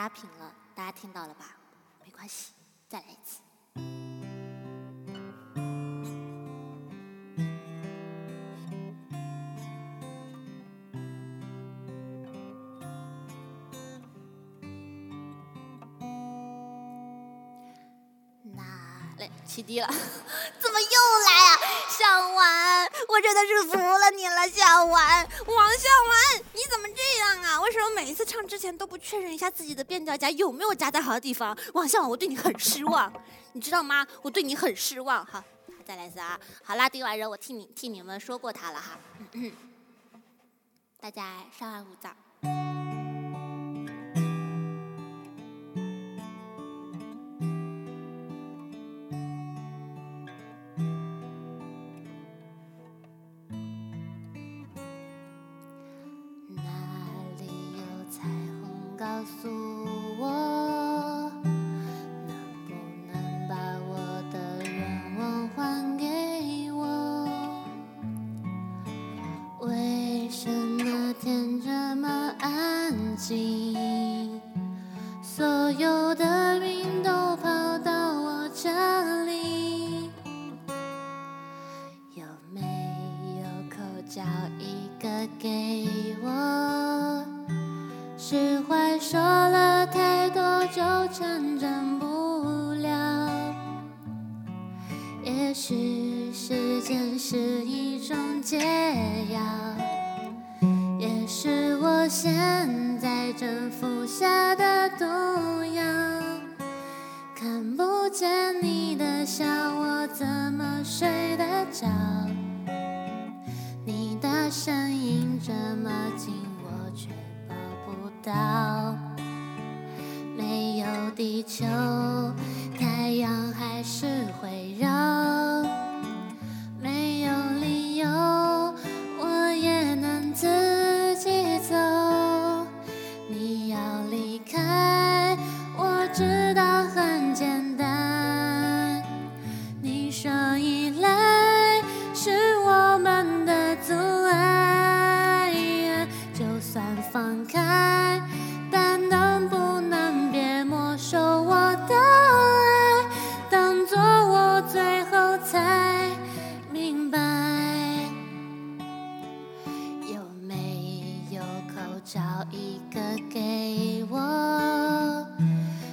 打平了，大家听到了吧？没关系，再来一次。那来，起低了，怎么又来啊？向婉，我真的是服了你了，向婉，王向婉，你怎么？这样啊？为什么每一次唱之前都不确认一下自己的变调夹有没有夹在好的地方？王笑，我对你很失望，你知道吗？我对你很失望。好，再来一次啊！好啦，第一万人，我替你替你们说过他了哈。大家稍安勿躁。告诉我能不能把我的愿望还给我。为什么天这么安静，所有的云都跑到我这里？有没有口角？也许时间是一种解药也是我现在正服下的毒药看不见你的笑我怎么睡得着？你的身影这么近我却抱不到。没有地球找一个给我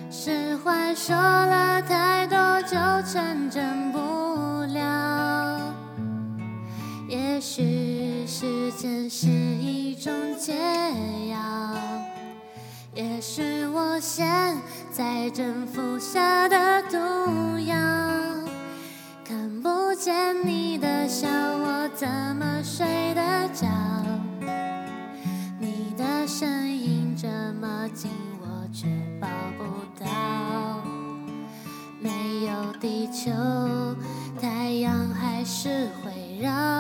释怀，说了太多就成真不了。也许时间是一种解药，也许我现在正服下的毒药，看不见你的笑。地球太阳还是会绕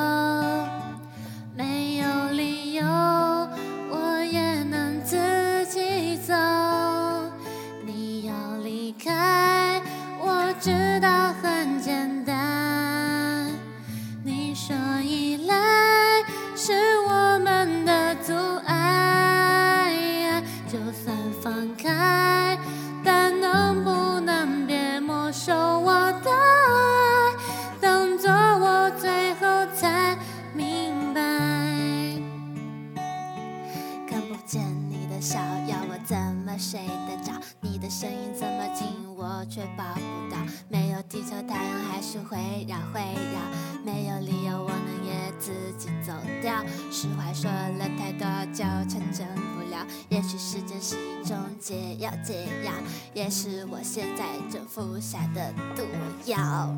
你的声音这么近，我却抱不到。没有地球，太阳还是会绕，会绕。没有理由，我能也自己走掉。实话说了太多就成真不了。也许时间是一种解药，解药也是我现在正服下的毒药。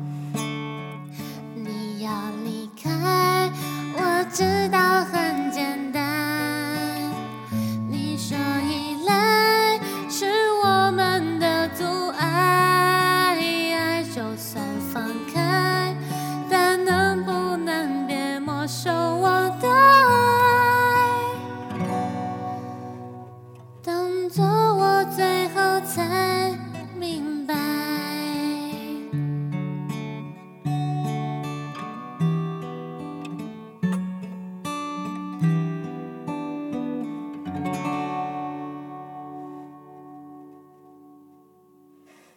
做我最后才明白，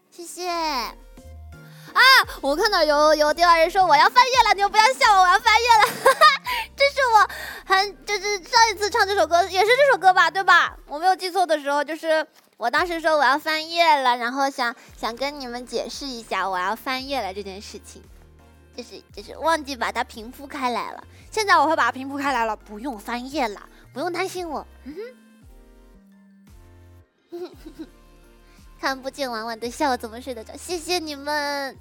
谢谢。啊！我看到有有第二人说我要翻页了，你们不要笑我，我要翻页了，哈哈，这是我。很就是上一次唱这首歌也是这首歌吧，对吧？我没有记错的时候，就是我当时说我要翻页了，然后想想跟你们解释一下我要翻页了这件事情，就是就是忘记把它平铺开来了。现在我会把它平铺开来了，不用翻页了，不用担心我。嗯哼，看不见婉婉的笑，怎么睡得着？谢谢你们。